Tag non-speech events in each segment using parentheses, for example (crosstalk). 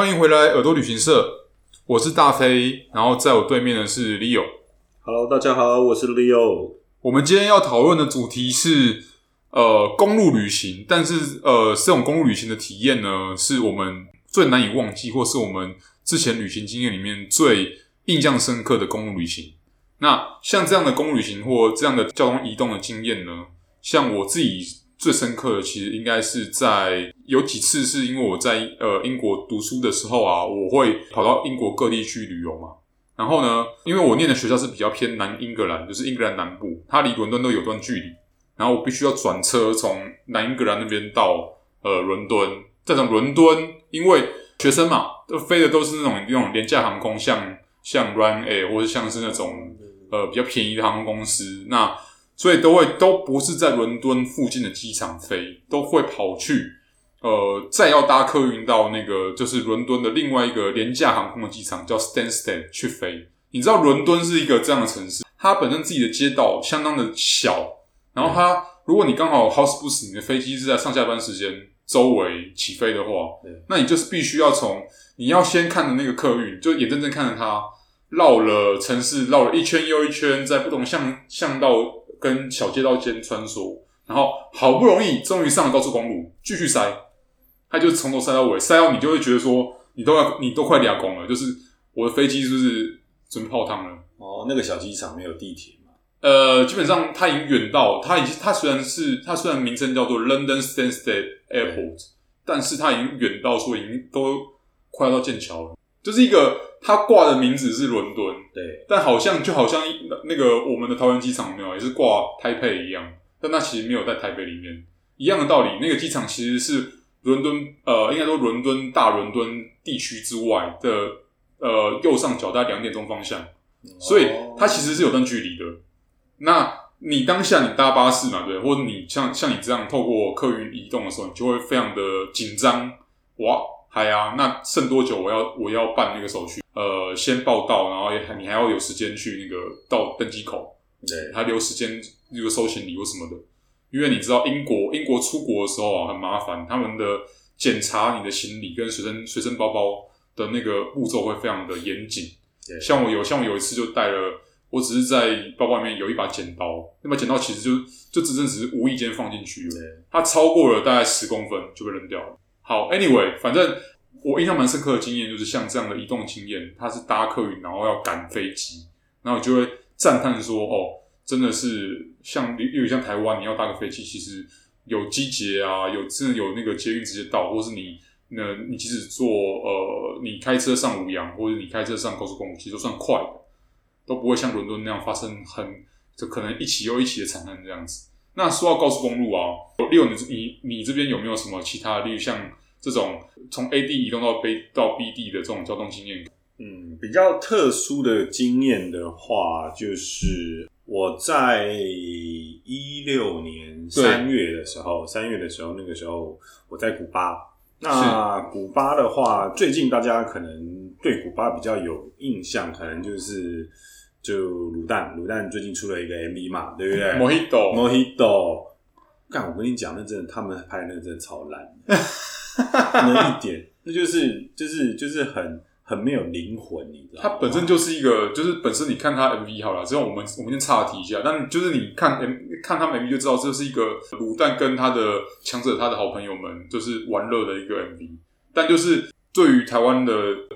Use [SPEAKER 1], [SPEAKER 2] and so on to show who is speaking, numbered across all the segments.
[SPEAKER 1] 欢迎回来耳朵旅行社，我是大飞，然后在我对面的是 Leo。
[SPEAKER 2] Hello，大家好，我是 Leo。
[SPEAKER 1] 我们今天要讨论的主题是呃公路旅行，但是呃这种公路旅行的体验呢，是我们最难以忘记，或是我们之前旅行经验里面最印象深刻的公路旅行。那像这样的公路旅行或这样的交通移动的经验呢，像我自己最深刻的，其实应该是在有几次是因为我在呃英国读书的时候啊，我会跑到英国各地去旅游嘛。然后呢，因为我念的学校是比较偏南英格兰，就是英格兰南部，它离伦敦都有段距离。然后我必须要转车从南英格兰那边到呃伦敦，再从伦敦，因为学生嘛，都飞的都是那种那种廉价航空，像像 Ryanair 或者像是那种。呃，比较便宜的航空公司，那所以都会都不是在伦敦附近的机场飞，都会跑去呃，再要搭客运到那个就是伦敦的另外一个廉价航空的机场，叫 Stansted 去飞。你知道伦敦是一个这样的城市，它本身自己的街道相当的小，然后它如果你刚好 house bus，你的飞机是在上下班时间周围起飞的话，那你就是必须要从你要先看的那个客运，就眼睁睁看着它。绕了城市，绕了一圈又一圈，在不同巷巷道跟小街道间穿梭，然后好不容易终于上了高速公路，继续塞，他就从头塞到尾，塞到你就会觉得说，你都要你都快俩公了，就是我的飞机是不是准备泡汤了？
[SPEAKER 2] 哦，那个小机场没有地铁嘛？
[SPEAKER 1] 呃，基本上它已经远到，它已经它虽然是它虽然名称叫做 London Stansted Airport，但是它已经远到说已经都快要到剑桥了，就是一个。它挂的名字是伦敦，
[SPEAKER 2] 对，
[SPEAKER 1] 但好像就好像那个我们的桃园机场没有，也是挂台北一样，但它其实没有在台北里面，一样的道理。那个机场其实是伦敦，呃，应该说伦敦大伦敦地区之外的，呃，右上角大概两点钟方向，所以它其实是有段距离的。那你当下你搭巴士嘛，对，或者你像像你这样透过客运移动的时候，你就会非常的紧张，哇！嗨啊，那剩多久？我要我要办那个手续。呃，先报到，然后也你还要有时间去那个到登机口，对，还留时间那个收行李或什么的。因为你知道英国英国出国的时候啊，很麻烦，他们的检查你的行李跟随身随身包包的那个步骤会非常的严谨。对像我有像我有一次就带了，我只是在包包里面有一把剪刀，那把剪刀其实就就真正只是无意间放进去它超过了大概十公分就被扔掉了。好，Anyway，反正我印象蛮深刻的经验就是像这样的移动经验，它是搭客运，然后要赶飞机，然后就会赞叹说：“哦，真的是像例如像台湾，你要搭个飞机，其实有机捷啊，有真的有那个捷运直接到，或是你那，你即使坐呃，你开车上五羊，或者你开车上高速公路，其实都算快的，都不会像伦敦那样发生很就可能一起又一起的惨案这样子。那说到高速公路啊，Leo，你你你这边有没有什么其他例如像？这种从 A 地移动到 B 到 B 地的这种交通经验，
[SPEAKER 2] 嗯，比较特殊的经验的话，就是我在一六年三月的时候，三月的时候，那个时候我在古巴。那古巴的话，最近大家可能对古巴比较有印象，可能就是就卤蛋，卤蛋最近出了一个 MV 嘛，对不对？Mojito，Mojito，干，我跟你讲，那真的，他们拍的那个真的超烂。(laughs) 那一点，那就是就是就是很很没有灵魂，你知道吗？
[SPEAKER 1] 它本身就是一个，就是本身你看他 MV 好了，之后我们我们先岔题一下，但就是你看 M 看他们 MV 就知道，这是一个卤蛋跟他的强者他的好朋友们就是玩乐的一个 MV。但就是对于台湾的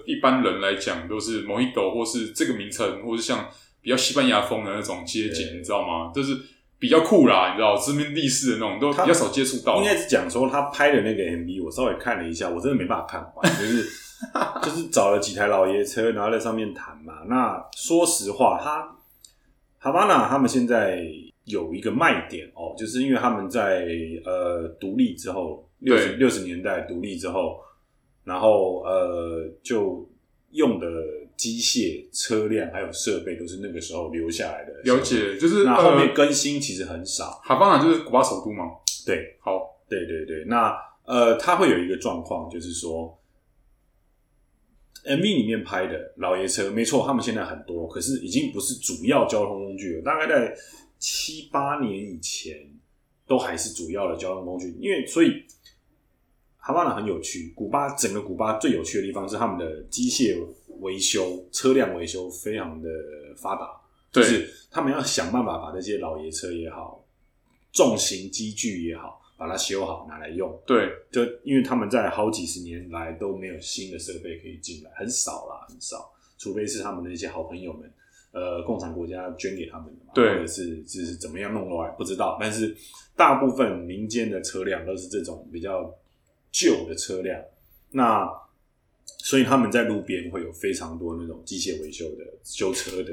[SPEAKER 1] 一般人来讲，都是 Mojito 或是这个名称，或是像比较西班牙风的那种街景，你知道吗？就是。比较酷啦，你知道，殖民地式的那种都比较少接触到。
[SPEAKER 2] 应该是讲说他拍的那个 MV，我稍微看了一下，我真的没办法看完，(laughs) 就是就是找了几台老爷车，然后在上面弹嘛。那说实话，他哈巴那他们现在有一个卖点哦，就是因为他们在呃独立之后，六十六十年代独立之后，然后呃就用的。机械、车辆还有设备都是那个时候留下来的。
[SPEAKER 1] 了解，就是
[SPEAKER 2] 那后面更新其实很少。
[SPEAKER 1] 哈巴那就是古巴首都嘛。
[SPEAKER 2] 对，
[SPEAKER 1] 好，
[SPEAKER 2] 对对对。那呃，它会有一个状况，就是说，MV 里面拍的老爷车，没错，他们现在很多，可是已经不是主要交通工具了。大概在七八年以前，都还是主要的交通工具，因为所以。哈巴那很有趣，古巴整个古巴最有趣的地方是他们的机械维修、车辆维修非常的发
[SPEAKER 1] 达，
[SPEAKER 2] 就是他们要想办法把这些老爷车也好、重型机具也好，把它修好拿来用。
[SPEAKER 1] 对，
[SPEAKER 2] 就因为他们在好几十年来都没有新的设备可以进来，很少啦，很少，除非是他们的一些好朋友们，呃，共产国家捐给他们的嘛，
[SPEAKER 1] 对，
[SPEAKER 2] 或者是就是怎么样弄来不知道，但是大部分民间的车辆都是这种比较。旧的车辆，那所以他们在路边会有非常多那种机械维修的修车的，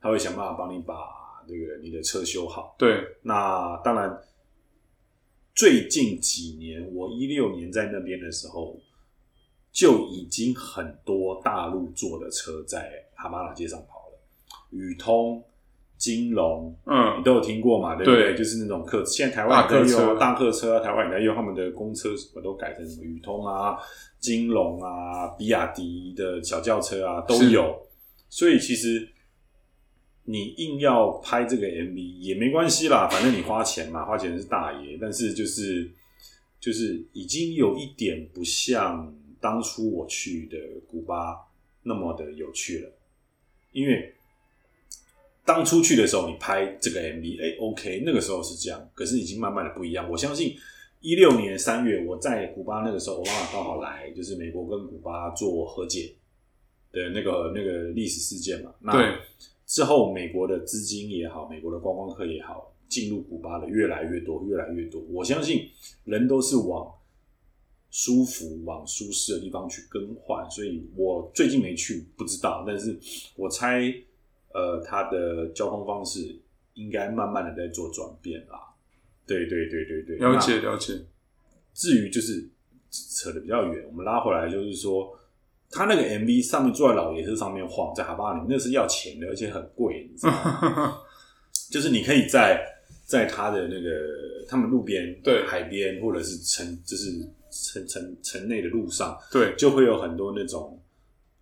[SPEAKER 2] 他会想办法帮你把这个你的车修好。
[SPEAKER 1] 对，
[SPEAKER 2] 那当然，最近几年我一六年在那边的时候，就已经很多大陆做的车在哈马拉街上跑了，宇通。金龙，
[SPEAKER 1] 嗯，
[SPEAKER 2] 你都有听过嘛？对不对？
[SPEAKER 1] 对，
[SPEAKER 2] 就是那种客，现在台湾也在用大客车啊，台湾也在用他们的公车，什么都改成什么宇通啊、金龙啊、比亚迪的小轿车啊都有。所以其实你硬要拍这个 MV 也没关系啦，反正你花钱嘛，花钱是大爷。但是就是就是已经有一点不像当初我去的古巴那么的有趣了，因为。当初去的时候，你拍这个 MV，哎，OK，那个时候是这样，可是已经慢慢的不一样。我相信一六年三月，我在古巴那个时候，我妈妈刚好来，就是美国跟古巴做和解的那个那个历史事件嘛。那之后，美国的资金也好，美国的观光客也好，进入古巴的越来越多，越来越多。我相信人都是往舒服、往舒适的地方去更换，所以我最近没去，不知道，但是我猜。呃，它的交通方式应该慢慢的在做转变啦。对对对对对，
[SPEAKER 1] 了解了解。
[SPEAKER 2] 至于就是扯的比较远，我们拉回来就是说，他那个 MV 上面坐在老爷车上面晃，在哈巴里面，那是要钱的，而且很贵，你知道吗？(laughs) 就是你可以在在他的那个他们路边、对海边或者是城，就是城城城内的路上，
[SPEAKER 1] 对，
[SPEAKER 2] 就会有很多那种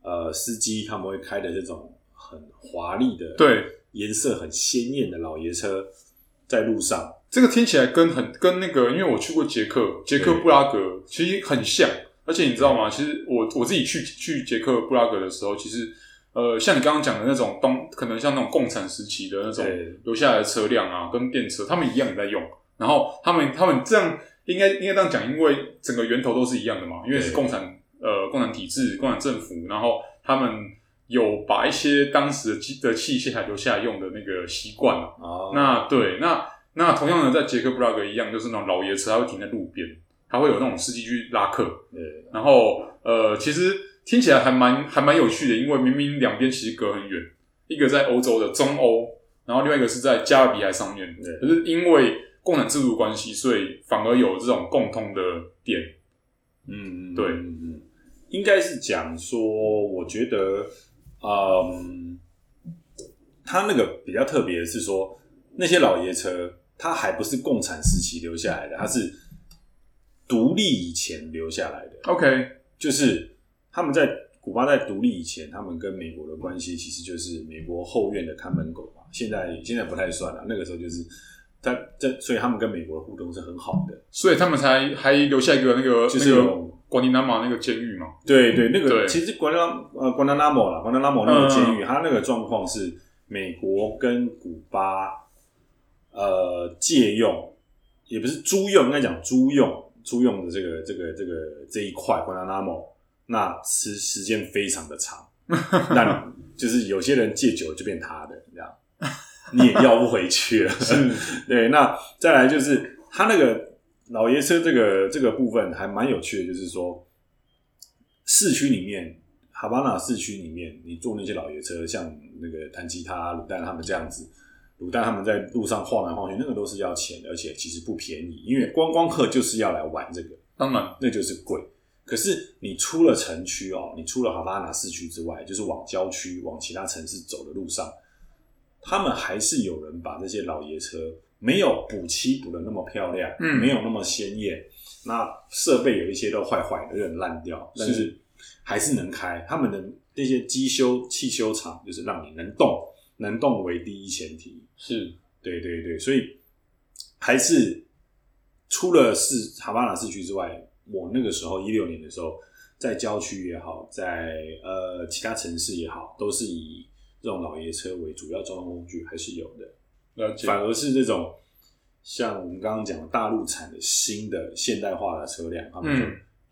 [SPEAKER 2] 呃司机他们会开的这种。很华丽的，
[SPEAKER 1] 对，
[SPEAKER 2] 颜色很鲜艳的老爷车在路上，
[SPEAKER 1] 这个听起来跟很跟那个，因为我去过捷克，捷克布拉格其实很像，而且你知道吗？其实我我自己去去捷克布拉格的时候，其实呃，像你刚刚讲的那种东，可能像那种共产时期的那种留下来的车辆啊，跟电车，他们一样也在用。然后他们他们这样应该应该这样讲，因为整个源头都是一样的嘛，因为是共产呃共产体制、共产政府，然后他们。有把一些当时的机的器械还留下来用的那个习惯了。哦，那对，那那同样的，在捷克布拉格一样，就是那种老爷车，它会停在路边，它会有那种司机去拉客。对，然后呃，其实听起来还蛮还蛮有趣的，因为明明两边其实隔很远，一个在欧洲的中欧，然后另外一个是在加勒比海上面。对，可是因为共产制度关系，所以反而有这种共通的点。
[SPEAKER 2] 嗯，
[SPEAKER 1] 对，
[SPEAKER 2] 嗯嗯，应该是讲说，我觉得。嗯，他那个比较特别的是说，那些老爷车，它还不是共产时期留下来的，它是独立以前留下来的。
[SPEAKER 1] OK，
[SPEAKER 2] 就是他们在古巴在独立以前，他们跟美国的关系其实就是美国后院的看门狗嘛。现在现在不太算了，那个时候就是他这，所以他们跟美国的互动是很好的，
[SPEAKER 1] 所以他们才还留下一个那个
[SPEAKER 2] 就是。那个
[SPEAKER 1] 瓜迪纳马那个监狱嘛，
[SPEAKER 2] 对对，那个其实瓜迪纳呃瓜达纳摩啦，瓜达纳摩那个监狱，它那个状况是美国跟古巴呃借用，也不是租用，应该讲租用租用的这个这个这个这一块瓜达纳摩，那时时间非常的长，(laughs) 那就是有些人借久了就变他的，这样。你也要不回去了，(laughs) 对。那再来就是他那个。老爷车这个这个部分还蛮有趣的，就是说，市区里面，哈巴那市区里面，你坐那些老爷车，像那个弹吉他、卤蛋他们这样子，卤蛋他们在路上晃来晃去，那个都是要钱的，而且其实不便宜，因为观光客就是要来玩这个，
[SPEAKER 1] 当然
[SPEAKER 2] 那就是贵。可是你出了城区哦，你出了哈巴那市区之外，就是往郊区、往其他城市走的路上，他们还是有人把这些老爷车。没有补漆补的那么漂亮，嗯，没有那么鲜艳，那设备有一些都坏坏的，有点烂掉，但是还是能开。他们的那些机修汽修厂，就是让你能动，能动为第一前提。
[SPEAKER 1] 是，
[SPEAKER 2] 对对对，所以还是除了是哈巴那市区之外，我那个时候一六年的时候，在郊区也好，在呃其他城市也好，都是以这种老爷车为主要交通工具，还是有的。反而是这种像我们刚刚讲的大陆产的新的现代化的车辆，他们就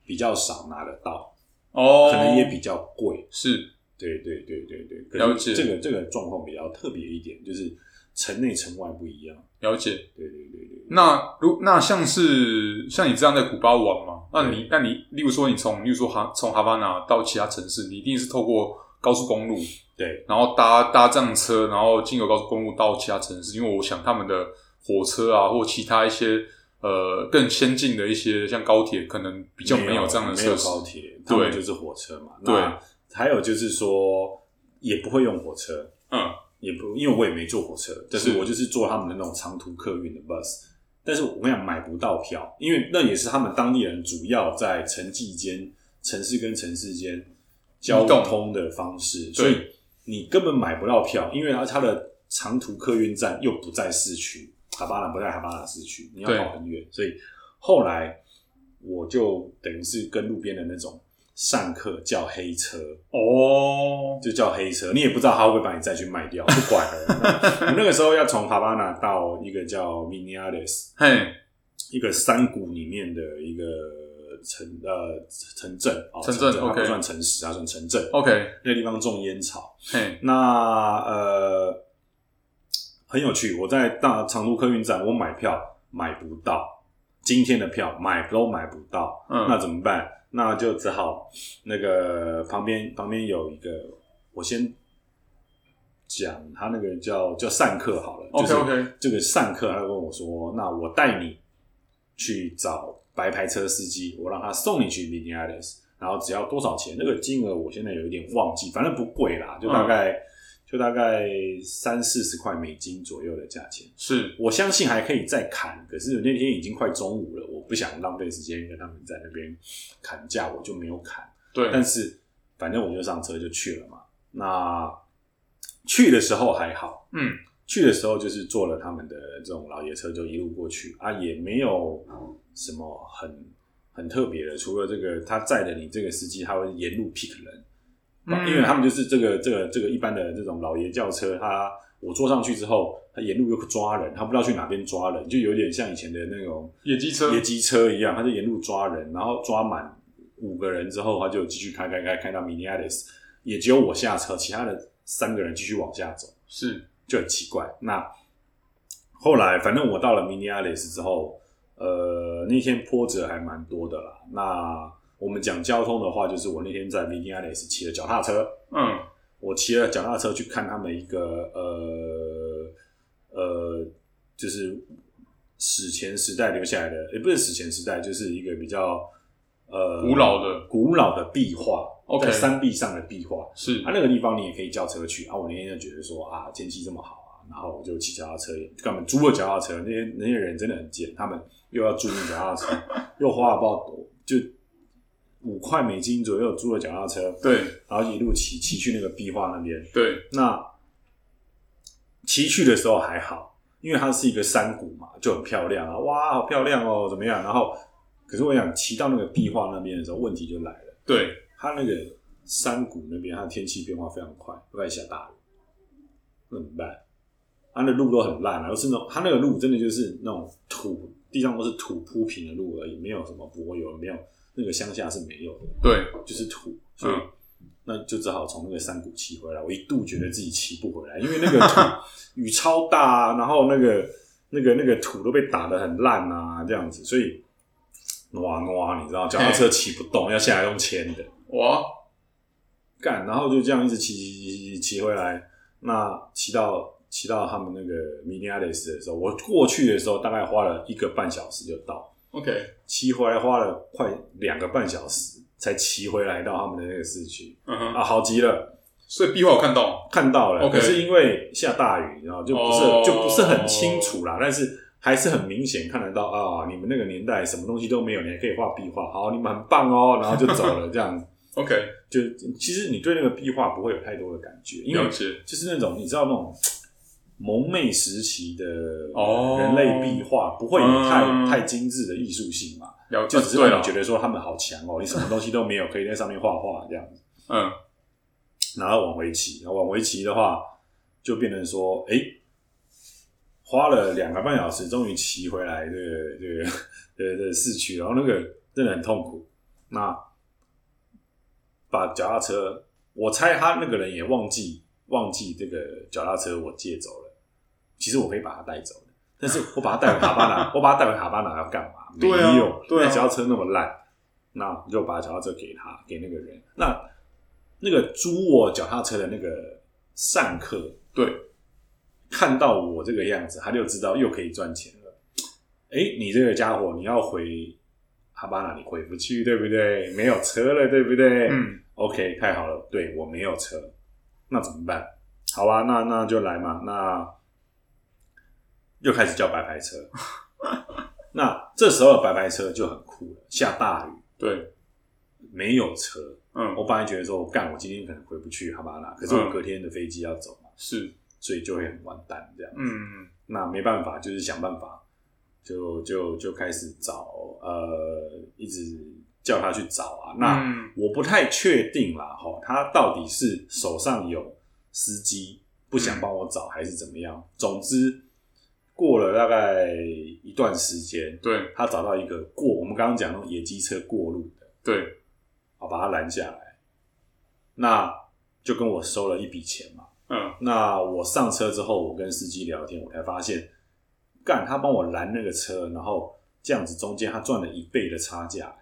[SPEAKER 2] 比较少拿得到，哦、嗯，可能也比较贵。
[SPEAKER 1] 是，对
[SPEAKER 2] 对对对对。
[SPEAKER 1] 了解。
[SPEAKER 2] 这个这个状况比较特别一点，就是城内城外不一样。
[SPEAKER 1] 了解。
[SPEAKER 2] 对对对对。
[SPEAKER 1] 那如那像是像你这样在古巴玩嘛？那你那你例如说你从例如说哈从哈巴那到其他城市，你一定是透过高速公路，
[SPEAKER 2] 对，
[SPEAKER 1] 然后搭搭这样车，然后经由高速公路到其他城市。因为我想他们的火车啊，或其他一些呃更先进的一些像高铁，可能比较没有这样的设施。
[SPEAKER 2] 没有高铁，对，就是火车嘛。对，还有就是说也不会用火车，嗯，也不因为我也没坐火车，但是我就是坐他们的那种长途客运的 bus。但是我跟你讲，买不到票，因为那也是他们当地人主要在城际间、城市跟城市间交通的方式，所以你根本买不到票，因为它它的长途客运站又不在市区，哈巴那不在哈巴那市区，你要跑很远，所以后来我就等于是跟路边的那种。上客叫黑车。
[SPEAKER 1] 哦，
[SPEAKER 2] 就叫黑车，你也不知道他会不会把你再去卖掉，不管了。(laughs) 我那个时候要从哈巴那到一个叫 Minneapolis，
[SPEAKER 1] 嘿，
[SPEAKER 2] 一个山谷里面的一个城呃城镇哦，
[SPEAKER 1] 城镇，
[SPEAKER 2] 它不算城市，它算城镇。
[SPEAKER 1] OK，
[SPEAKER 2] 那个地方种烟草，
[SPEAKER 1] 嘿，
[SPEAKER 2] 那呃很有趣。我在大长途客运站，我买票买不到，今天的票买都买不到，嗯，那怎么办？那就只好那个旁边旁边有一个，我先讲他那个叫叫散客好了。
[SPEAKER 1] OK OK，
[SPEAKER 2] 这个散客他跟我说，那我带你去找白牌车司机，我让他送你去 Minneapolis，然后只要多少钱？那个金额我现在有一点忘记，反正不贵啦，就大概。嗯就大概三四十块美金左右的价钱，
[SPEAKER 1] 是
[SPEAKER 2] 我相信还可以再砍。可是那天已经快中午了，我不想浪费时间跟他们在那边砍价，我就没有砍。
[SPEAKER 1] 对，
[SPEAKER 2] 但是反正我就上车就去了嘛。那去的时候还好，
[SPEAKER 1] 嗯，
[SPEAKER 2] 去的时候就是坐了他们的这种老爷车，就一路过去啊，也没有什么很很特别的，除了这个他载的你这个司机，他会沿路 pick 人。因为他们就是这个这个这个一般的这种老爷轿车，他我坐上去之后，他沿路又抓人，他不知道去哪边抓人，就有点像以前的那种
[SPEAKER 1] 野鸡车。
[SPEAKER 2] 野鸡车一样，他就沿路抓人，然后抓满五个人之后，他就继续开开开开到 Minneapolis，也只有我下车，其他的三个人继续往下走，
[SPEAKER 1] 是
[SPEAKER 2] 就很奇怪。那后来反正我到了 Minneapolis 之后，呃，那天波折还蛮多的啦。那我们讲交通的话，就是我那天在 Minneapolis 骑了脚踏车。
[SPEAKER 1] 嗯，
[SPEAKER 2] 我骑了脚踏车去看他们一个呃呃，就是史前时代留下来的，也不是史前时代，就是一个比较呃
[SPEAKER 1] 古老的
[SPEAKER 2] 古老的壁画
[SPEAKER 1] ，okay,
[SPEAKER 2] 在山壁上的壁画。
[SPEAKER 1] 是
[SPEAKER 2] 啊，那个地方你也可以叫车去啊。我那天就觉得说啊，天气这么好啊，然后我就骑脚踏车，他们租了脚踏车，那些那些人真的很贱，他们又要租那脚踏车，(laughs) 又花了不知道多就。五块美金左右租了脚踏车，
[SPEAKER 1] 对，
[SPEAKER 2] 然后一路骑骑去那个壁画那边，
[SPEAKER 1] 对。
[SPEAKER 2] 那骑去的时候还好，因为它是一个山谷嘛，就很漂亮啊，哇，好漂亮哦，怎么样？然后，可是我想骑到那个壁画那边的时候，问题就来了。
[SPEAKER 1] 对，
[SPEAKER 2] 它那个山谷那边，它的天气变化非常快，都在下大雨，那怎么办？它那路都很烂啊，都是那种，它那个路真的就是那种土，地上都是土铺平的路而已，没有什么柏油，没有。那个乡下是没有的，
[SPEAKER 1] 对，
[SPEAKER 2] 就是土，所以、嗯、那就只好从那个山谷骑回来。我一度觉得自己骑不回来，因为那个土 (laughs) 雨超大，啊然后那个那个那个土都被打得很烂啊，这样子，所以哇哇，你知道，脚踏车骑不动，要下来用牵的，
[SPEAKER 1] 哇，
[SPEAKER 2] 干，然后就这样一直骑骑骑骑骑回来。那骑到骑到他们那个 Minneapolis 的时候，我过去的时候大概花了一个半小时就到。
[SPEAKER 1] OK，
[SPEAKER 2] 骑回来花了快两个半小时才骑回来到他们的那个市区，
[SPEAKER 1] 嗯哼
[SPEAKER 2] 啊，好极了。
[SPEAKER 1] 所以壁画我看到
[SPEAKER 2] 看到了可是因为下大雨，然后就不是、oh. 就不是很清楚啦，但是还是很明显看得到啊，你们那个年代什么东西都没有，你还可以画壁画，好，你们很棒哦，然后就走了这样子。(laughs)
[SPEAKER 1] OK，
[SPEAKER 2] 就其实你对那个壁画不会有太多的感觉，因为就是那种你知道那种。蒙昧时期的人类壁画不会有太、嗯、太精致的艺术性嘛？就只是让你觉得说他们好强哦，你什么东西都没有，可以在上面画画这样子。
[SPEAKER 1] 嗯，
[SPEAKER 2] 然后往回骑，然后往回骑的话，就变成说，哎，花了两个半小时，终于骑回来这个这个这个市区，然后那个真的很痛苦。那把脚踏车，我猜他那个人也忘记忘记这个脚踏车我借走了。其实我可以把它带走的，但 (laughs) 是我把它带回哈巴拿，我把它带回哈巴拿要干嘛？没有，对、脚踏车那么烂，那就把脚踏车给他，给那个人。那那个租我脚踏车的那个善客，对，看到我这个样子，他就知道又可以赚钱了。哎、欸，你这个家伙，你要回哈巴那，你回不去，对不对？没有车了，对不对？嗯，OK，太好了，对，我没有车，那怎么办？好啊，那那就来嘛，那又开始叫白牌车。(laughs) 那这时候的白牌车就很酷了，下大雨，对，没有车，嗯，我本来觉得说，我干，我今天可能回不去哈巴那，可是我隔天的飞机要走嘛，是、嗯，所以就会很完蛋这样。子，嗯，那没办法，就是想办法，就就就开始找，呃，一直叫他去找啊，那、嗯、我不太确定啦，哈，他到底是手上有司机不想帮我找，还是怎么样？总之。过了大概一段时间，对，他找到一个过我们刚刚讲那种野鸡车过路的，对，好把他拦下来，那就跟我收了一笔钱嘛，嗯，那我上车之后，我跟司机聊天，我才发现，干他帮我拦那个车，然后这样子中间他赚了一倍的差价。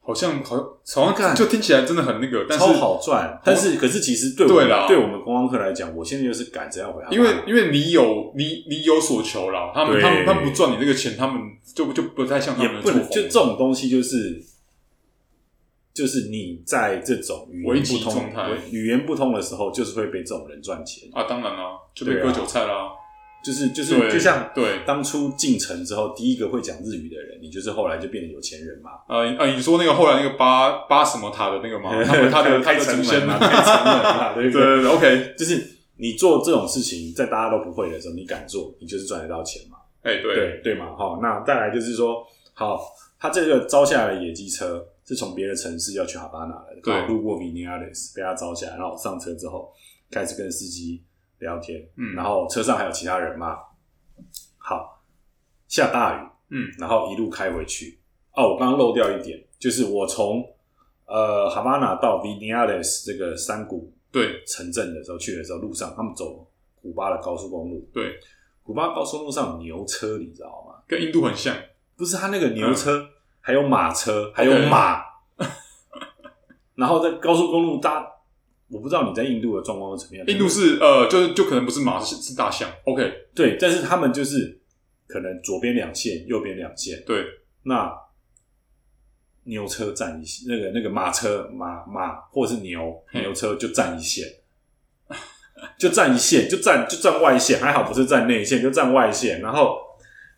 [SPEAKER 1] 好像好，好像就听起来真的很那个，但是
[SPEAKER 2] 超好赚。但是可是其实对我们对我们观光客来讲，我现在就是赶着要回来。
[SPEAKER 1] 因为因为你有你你有所求了，他们他们他们不赚你这个钱，他们就就不太像他
[SPEAKER 2] 们。就这种东西，就是就是你在这种语言不通、语言不通的时候，就是会被这种人赚钱
[SPEAKER 1] 啊！当然啦，就被割韭菜啦。
[SPEAKER 2] 就是就是就像对当初进城之后，第一个会讲日语的人，你就是后来就变得有钱人嘛。
[SPEAKER 1] 呃呃，你说那个后来那个八八什么塔的那个吗？(laughs) 他的开城门嘛，开城门嘛，对对对，OK，
[SPEAKER 2] 就是你做这种事情，在大家都不会的时候，你敢做，你就是赚得到钱嘛。哎，对对对嘛，好，那再来就是说，好，他这个招下来的野鸡车是从别的城市要去哈巴那的，对，路过 Viñales 被他招起来，然后上车之后开始跟司机。聊天，嗯，然后车上还有其他人嘛？好，下大雨，嗯，然后一路开回去。哦，我刚刚漏掉一点，就是我从呃哈巴那到 Viñales 这个山谷对城镇的时候去的时候，路上他们走古巴的高速公路，对，古巴高速公路上有牛车，你知道吗？
[SPEAKER 1] 跟印度很像，
[SPEAKER 2] 不是他那个牛车，嗯、还有马车，还有马，然后在高速公路搭。我不知道你在印度的状况是怎么样。
[SPEAKER 1] 印度是呃，就是就可能不是马，是是大象。OK，
[SPEAKER 2] 对，但是他们就是可能左边两线，右边两线。对，那牛车占一线，那个那个马车马马或者是牛牛车就占一线，就占一线，就占就占外线，还好不是占内线，就占外线。然后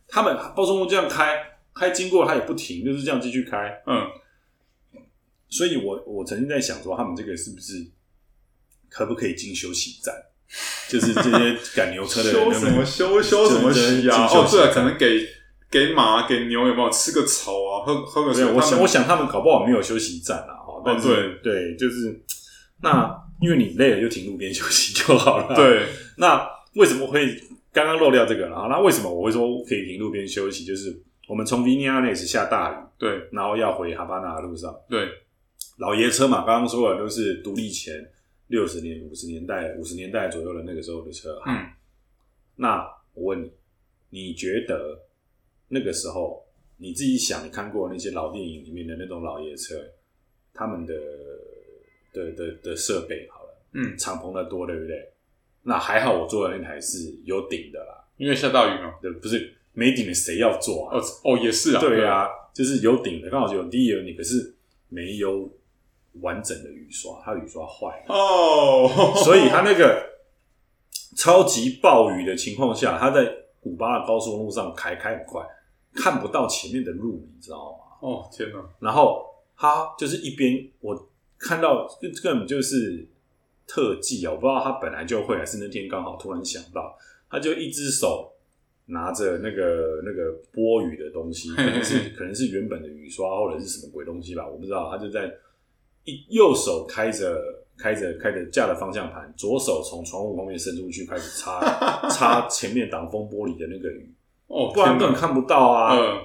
[SPEAKER 2] 他们高速公路这样开开经过，他也不停，就是这样继续开。嗯，所以我我曾经在想说，他们这个是不是？可不可以进休息站？就是这些赶牛车的人，(laughs)
[SPEAKER 1] 休什么休休什么息啊？哦，对啊，可能给给马给牛有没有吃个草啊？喝喝个水。
[SPEAKER 2] 我想，我想他们搞不好没有休息站啊。哈，但对对，就是那因为你累了就停路边休息就好了。对，那为什么会刚刚漏掉这个？然后那为什么我会说可以停路边休息？就是我们从 Viñales 下大雨，对，然后要回哈巴那的路上，对，老爷车嘛，刚刚说了都是独立前。六十年、五十年代、五十年代左右的那个时候的车，嗯，那我问你，你觉得那个时候你自己想，你看过那些老电影里面的那种老爷车，他们的的的的设备好了，嗯，敞篷的多，对不对？那还好，我坐的那台是有顶的啦，
[SPEAKER 1] 因为下大雨嘛，
[SPEAKER 2] 对，不是没顶的谁要做啊？
[SPEAKER 1] 哦哦，也是啊，
[SPEAKER 2] 对啊，就是有顶的，刚好有第一有你，可是没有。完整的雨刷，它雨刷坏了哦，oh. 所以它那个超级暴雨的情况下，它在古巴的高速公路上开开很快，看不到前面的路，你知道吗？
[SPEAKER 1] 哦天哪！
[SPEAKER 2] 然后他就是一边我看到根本就是特技啊，我不知道他本来就会，还是那天刚好突然想到，他就一只手拿着那个那个拨雨的东西，(laughs) 可能是 (laughs) 可能是原本的雨刷或者是什么鬼东西吧，我不知道。他就在一右手开着开着开着架的方向盘，左手从窗户后面伸出去开始擦擦 (laughs) 前面挡风玻璃的那个雨。
[SPEAKER 1] 哦，
[SPEAKER 2] 不然根本看不到啊。
[SPEAKER 1] 嗯，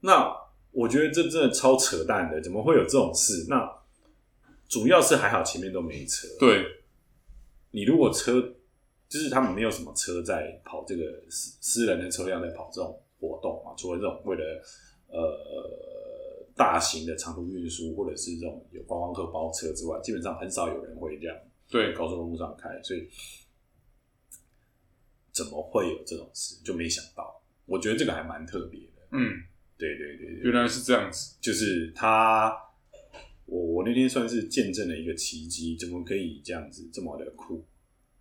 [SPEAKER 2] 那我觉得这真的超扯淡的，怎么会有这种事？那主要是还好前面都没车。
[SPEAKER 1] 对，
[SPEAKER 2] 你如果车就是他们没有什么车在跑这个私私人的车辆在跑这种活动啊，除了这种为了呃大型的长途运输或者是这种有观光客包车之外，基本上很少有人会这样对高速公路上开，所以。怎么会有这种事？就没想到，我觉得这个还蛮特别的。
[SPEAKER 1] 嗯，
[SPEAKER 2] 对对对对，
[SPEAKER 1] 原来是这样子。
[SPEAKER 2] 就是他，我我那天算是见证了一个奇迹，怎么可以这样子这么的酷？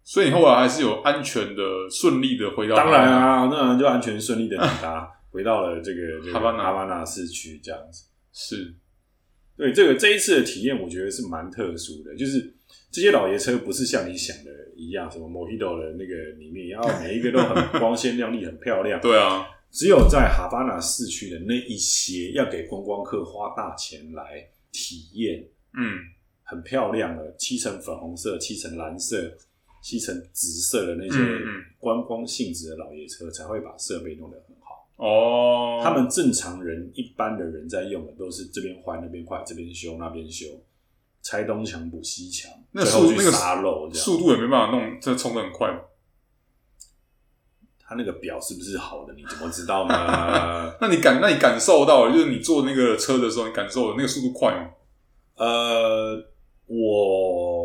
[SPEAKER 1] 所以你后来还是有安全的、顺利的回到。
[SPEAKER 2] 当然啊，当然就安全顺利的抵达，(laughs) 回到了这个哈巴那
[SPEAKER 1] 哈
[SPEAKER 2] 巴那市区这样子。
[SPEAKER 1] 是，
[SPEAKER 2] 对这个这一次的体验，我觉得是蛮特殊的，就是。这些老爷车不是像你想的一样，什么 Mojito 的那个里面，然后每一个都很光鲜亮丽、很漂亮。(laughs)
[SPEAKER 1] 对啊，
[SPEAKER 2] 只有在哈巴那市区的那一些，要给观光客花大钱来体验。
[SPEAKER 1] 嗯，很
[SPEAKER 2] 漂亮的，漆成粉红色、漆成蓝色、漆成紫色的那些观光性质的老爷车，才会把设备弄得很好。
[SPEAKER 1] 哦，
[SPEAKER 2] 他们正常人、一般的人在用的，都是这边坏那边坏，这边修那边修。拆东墙补西墙，
[SPEAKER 1] 那速
[SPEAKER 2] 那个沙漏，
[SPEAKER 1] 速度也没办法弄，这冲得很快。
[SPEAKER 2] 他那个表是不是好的？你怎么知道呢？(laughs)
[SPEAKER 1] 那你感，那你感受到了，就是你坐那个车的时候，你感受的那个速度快吗？
[SPEAKER 2] 呃，我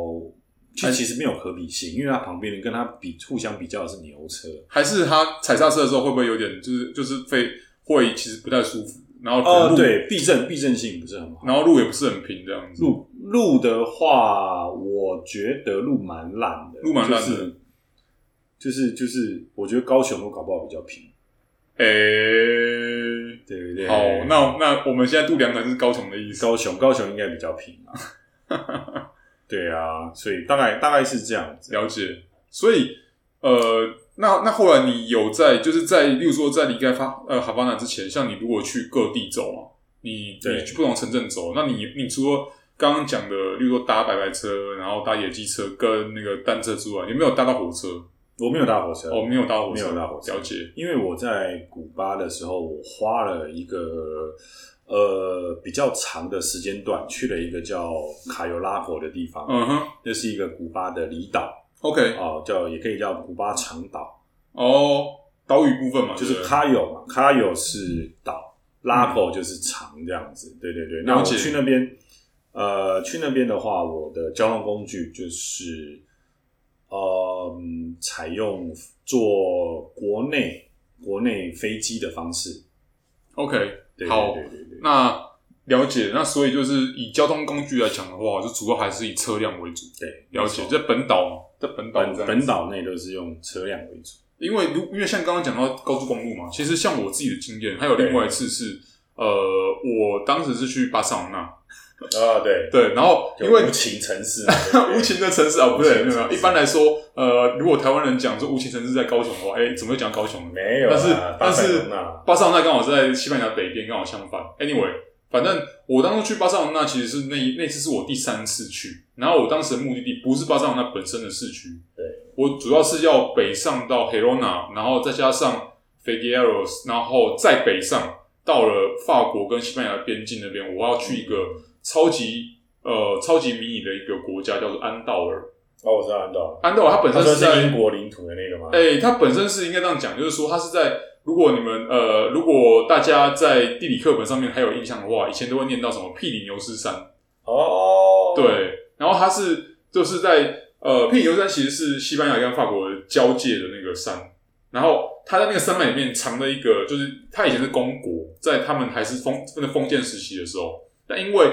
[SPEAKER 2] 其实没有可比性，因为它旁边人跟它比，互相比较的是牛车，
[SPEAKER 1] 还是它踩刹车的时候会不会有点，就是就是会会其实不太舒服？然后
[SPEAKER 2] 呃，对，避震避震性不是很好，
[SPEAKER 1] 然后路也不是很平，这样子。
[SPEAKER 2] 路路的话，我觉得路蛮烂的，
[SPEAKER 1] 路蛮烂的，
[SPEAKER 2] 就是就是，我觉得高雄路搞不好比较平。
[SPEAKER 1] 诶、
[SPEAKER 2] 欸，对不对？
[SPEAKER 1] 好，那那我们现在度量衡是高雄的意思。
[SPEAKER 2] 高雄高雄应该比较平啊。(laughs) 对啊，所以大概大概是这样子。
[SPEAKER 1] 了解。所以呃。那那后来你有在就是在，例如说在离开发呃哈巴那之前，像你如果去各地走嘛，你你去不同城镇走，那你你除了刚刚讲的，例如说搭白白车，然后搭野鸡车跟那个单车之外，有没有搭到火车？
[SPEAKER 2] 我没有搭火车，
[SPEAKER 1] 哦，没有搭火车，
[SPEAKER 2] 没有搭火车。
[SPEAKER 1] 了解，
[SPEAKER 2] 因为我在古巴的时候，我花了一个呃比较长的时间段去了一个叫卡尤拉火的地方，
[SPEAKER 1] 嗯哼，
[SPEAKER 2] 那是一个古巴的离岛。
[SPEAKER 1] OK，
[SPEAKER 2] 哦，叫也可以叫古巴长岛。
[SPEAKER 1] 哦，岛屿部分嘛，
[SPEAKER 2] 就是卡尤嘛，卡尤是岛，拉口就是长这样子。嗯、对对。对，那我去那边，呃，去那边的话，我的交通工具就是，呃，采用坐国内国内飞机的方式。
[SPEAKER 1] OK，
[SPEAKER 2] 对对对对对
[SPEAKER 1] 好，那。了解，那所以就是以交通工具来讲的话，就主要还是以车辆为主。
[SPEAKER 2] 对，
[SPEAKER 1] 了解。在本岛，在本岛
[SPEAKER 2] 本岛内都是用车辆为主。
[SPEAKER 1] 因为如因为像刚刚讲到高速公路嘛，其实像我自己的经验，还有另外一次是，呃，我当时是去巴塞罗那。(laughs)
[SPEAKER 2] 啊，对
[SPEAKER 1] 对，然后因为
[SPEAKER 2] 无情城市，(laughs)
[SPEAKER 1] 无情的城市啊，不对，没有。一般来说，呃，如果台湾人讲说无情城市在高雄的话，哎，怎么会讲高雄？
[SPEAKER 2] 没有，
[SPEAKER 1] 但是但是巴塞罗那刚好是在西班牙北边，刚好相反。Anyway。反正我当初去巴塞罗那，其实是那那次是我第三次去。然后我当时的目的地不是巴塞罗那本身的市区，
[SPEAKER 2] 对，
[SPEAKER 1] 我主要是要北上到 Helena，，然后再加上 Figueros，然后再北上到了法国跟西班牙的边境那边，我要去一个超级呃超级迷你的一个国家，叫做安道尔。
[SPEAKER 2] 哦，我知道安道尔。
[SPEAKER 1] 安道尔它本身是在
[SPEAKER 2] 英国领土的那个吗？
[SPEAKER 1] 哎、欸，它本身是应该这样讲，就是说它是在。如果你们呃，如果大家在地理课本上面还有印象的话，以前都会念到什么庇里牛斯山
[SPEAKER 2] 哦，
[SPEAKER 1] 对，然后它是就是在呃庇里牛斯山其实是西班牙跟法国交界的那个山，然后它在那个山脉里面藏了一个，就是它以前是公国，在他们还是封那封建时期的时候，但因为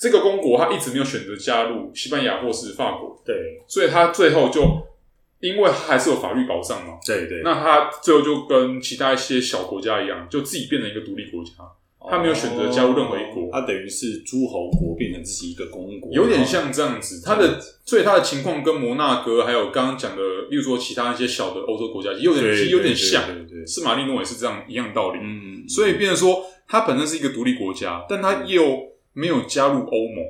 [SPEAKER 1] 这个公国他一直没有选择加入西班牙或是法国，
[SPEAKER 2] 对，
[SPEAKER 1] 所以他最后就。因为他还是有法律保障嘛，
[SPEAKER 2] 对对，
[SPEAKER 1] 那他最后就跟其他一些小国家一样，就自己变成一个独立国家。他没有选择加入任何一国，
[SPEAKER 2] 他等于是诸侯国变成自己一个公国，
[SPEAKER 1] 有点像这样子。他的所以他的情况跟摩纳哥还有刚刚讲的，例如说其他一些小的欧洲国家，有点其实有点像。圣马利诺也是这样一样道理。嗯，所以变成说，他本身是一个独立国家，但他又没有加入欧盟，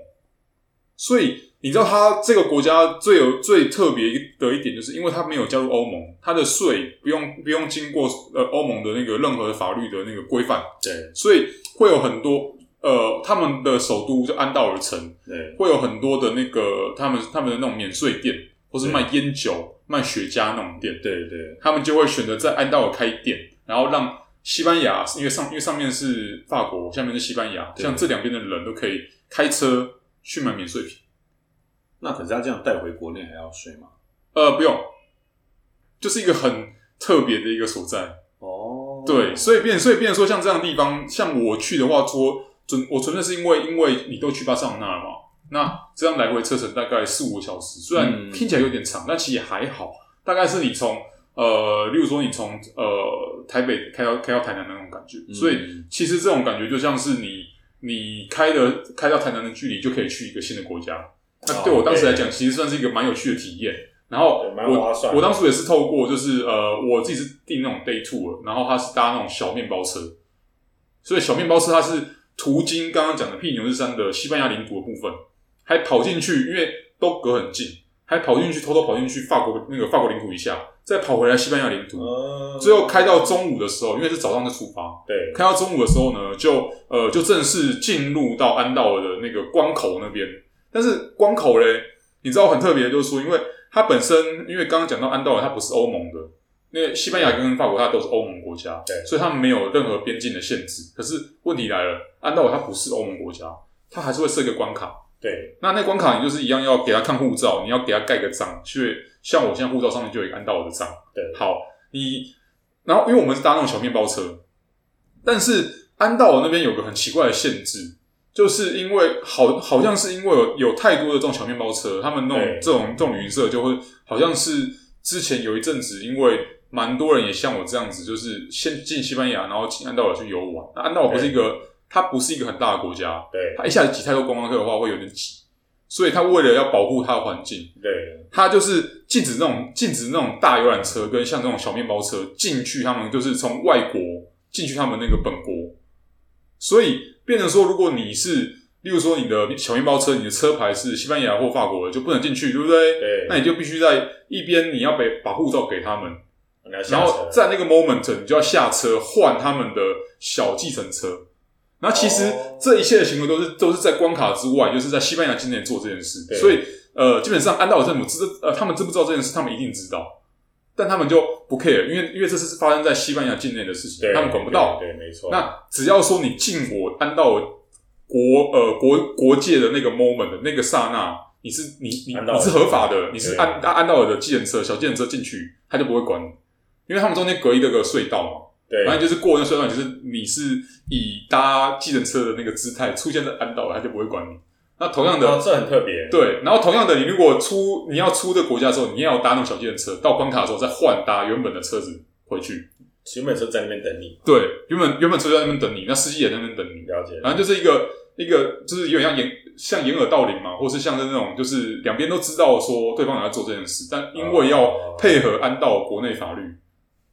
[SPEAKER 1] 所以。你知道他这个国家最有最特别的一点，就是因为他没有加入欧盟，他的税不用不用经过呃欧盟的那个任何法律的那个规范，
[SPEAKER 2] 对，
[SPEAKER 1] 所以会有很多呃他们的首都就安道尔城，
[SPEAKER 2] 对，
[SPEAKER 1] 会有很多的那个他们他们的那种免税店，或是卖烟酒、卖雪茄那种店，
[SPEAKER 2] 对对，
[SPEAKER 1] 他们就会选择在安道尔开店，然后让西班牙，因为上因为上面是法国，下面是西班牙，像这两边的人都可以开车去买免税品。
[SPEAKER 2] 那可是他这样带回国内还要税吗？
[SPEAKER 1] 呃，不用，就是一个很特别的一个所在
[SPEAKER 2] 哦。
[SPEAKER 1] 对，所以变，所以变成说，像这样的地方，像我去的话，说准我纯粹是因为，因为你都去巴塞罗那了嘛，那这样来回车程大概四五个小时，虽然听起来有点长，嗯、但其实也还好。大概是你从呃，例如说你从呃台北开到开到台南那种感觉，嗯、所以其实这种感觉就像是你你开的开到台南的距离，就可以去一个新的国家。那对我当时来讲，其实算是一个蛮有趣的体验。然后我我当初也是透过，就是呃，我自己是订那种 day tour，然后他是搭那种小面包车。所以小面包车它是途经刚刚讲的庇牛斯山的西班牙领土的部分，还跑进去，因为都隔很近，还跑进去偷偷跑进去法国那个法国领土一下，再跑回来西班牙领土。最后开到中午的时候，因为是早上就出发，
[SPEAKER 2] 对，
[SPEAKER 1] 开到中午的时候呢，就呃就正式进入到安道尔的那个关口那边。但是关口嘞，你知道很特别，就是说，因为它本身，因为刚刚讲到安道尔，它不是欧盟的，因为西班牙跟法国它都是欧盟国家，对，所以他们没有任何边境的限制。可是问题来了，安道尔它不是欧盟国家，它还是会设一个关卡。
[SPEAKER 2] 对，
[SPEAKER 1] 那那关卡你就是一样要给他看护照，你要给他盖个章，去像我现在护照上面就有一个安道尔的章。
[SPEAKER 2] 对，
[SPEAKER 1] 好，你然后因为我们是搭那种小面包车，但是安道尔那边有个很奇怪的限制。就是因为好，好像是因为有有太多的这种小面包车，他们那种这种这种旅行社就会好像是之前有一阵子，因为蛮多人也像我这样子，就是先进西班牙，然后进安道尔去游玩。那安道尔不是一个，它不是一个很大的国家，
[SPEAKER 2] 对，
[SPEAKER 1] 它一下子挤太多观光客的话会有点挤，所以它为了要保护它的环境，
[SPEAKER 2] 对，
[SPEAKER 1] 它就是禁止那种禁止那种大游览车跟像这种小面包车进去，他们就是从外国进去他们那个本国，所以。变成说，如果你是，例如说你的小面包车，你的车牌是西班牙或法国的，就不能进去，对不对？
[SPEAKER 2] 对。
[SPEAKER 1] 那你就必须在一边，你要把把护照给他们，然后在那个 moment，你就要下车换他们的小计程车。那其实这一切的行为都是都是在关卡之外，就是在西班牙境内做这件事。所以，呃，基本上安道尔政府知呃，他们知不知道这件事？他们一定知道。但他们就不 care，因为因为这是发生在西班牙境内的事情，他们管不到。
[SPEAKER 2] 对，对，没错。
[SPEAKER 1] 那只要说你进我安道尔国呃国国界的那个 moment 的那个刹那，你是你你你是合法的，你是安安道尔的计程车小计程车进去，他就不会管你，因为他们中间隔一个个隧道嘛。
[SPEAKER 2] 对，
[SPEAKER 1] 反正就是过那隧道，就是你是以搭计程车的那个姿态出现在安道尔，他就不会管你。那同样的，
[SPEAKER 2] 哦、这很特别。
[SPEAKER 1] 对，然后同样的，你如果出你要出这个国家的时候，你也要搭那种小计程车，到关卡的时候再换搭原本的车子回去。
[SPEAKER 2] 原本车在那边等你。
[SPEAKER 1] 对，原本原本车在那边等你，那司机也在那边等你。
[SPEAKER 2] 了解。
[SPEAKER 1] 反正就是一个一个，就是有点像掩像掩耳盗铃嘛，或是像是那种，就是两边都知道说对方也在做这件事，但因为要配合安道国内法律，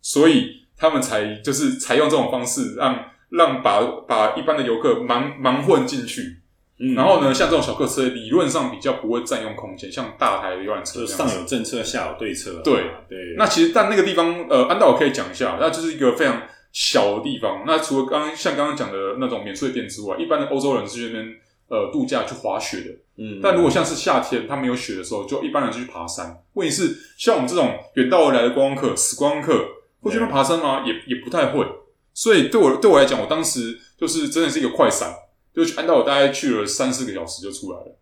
[SPEAKER 1] 所以他们才就是采用这种方式让，让让把把一般的游客盲盲混进去。嗯、然后呢，像这种小客车理论上比较不会占用空间，像大台的游览车这样，
[SPEAKER 2] 上有政策，下有对策。
[SPEAKER 1] 对
[SPEAKER 2] 对。
[SPEAKER 1] 那其实，但那个地方，呃，安道我可以讲一下，那就是一个非常小的地方。那除了刚刚像刚刚讲的那种免税店之外，一般的欧洲人是去那边呃度假去滑雪的。嗯。但如果像是夏天，他没有雪的时候，就一般人就去爬山。问题是，像我们这种远道而来的观光客、死观光客，会去那爬山吗？也也不太会。所以对我对我来讲，我当时就是真的是一个快闪。就去安道尔，大概去了三四个小时就出来了。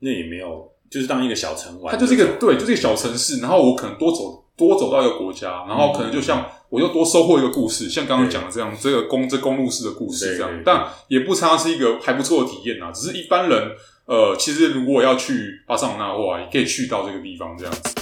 [SPEAKER 2] 那也没有，就是当一个小城玩。
[SPEAKER 1] 它就是一个对，就是一个小城市。然后我可能多走多走到一个国家，然后可能就像我又多收获一个故事，像刚刚讲的这样，这个公这公路式的故事这样。但也不差，是一个还不错的体验啊。只是一般人，呃，其实如果要去巴塞罗那的话，也可以去到这个地方这样子。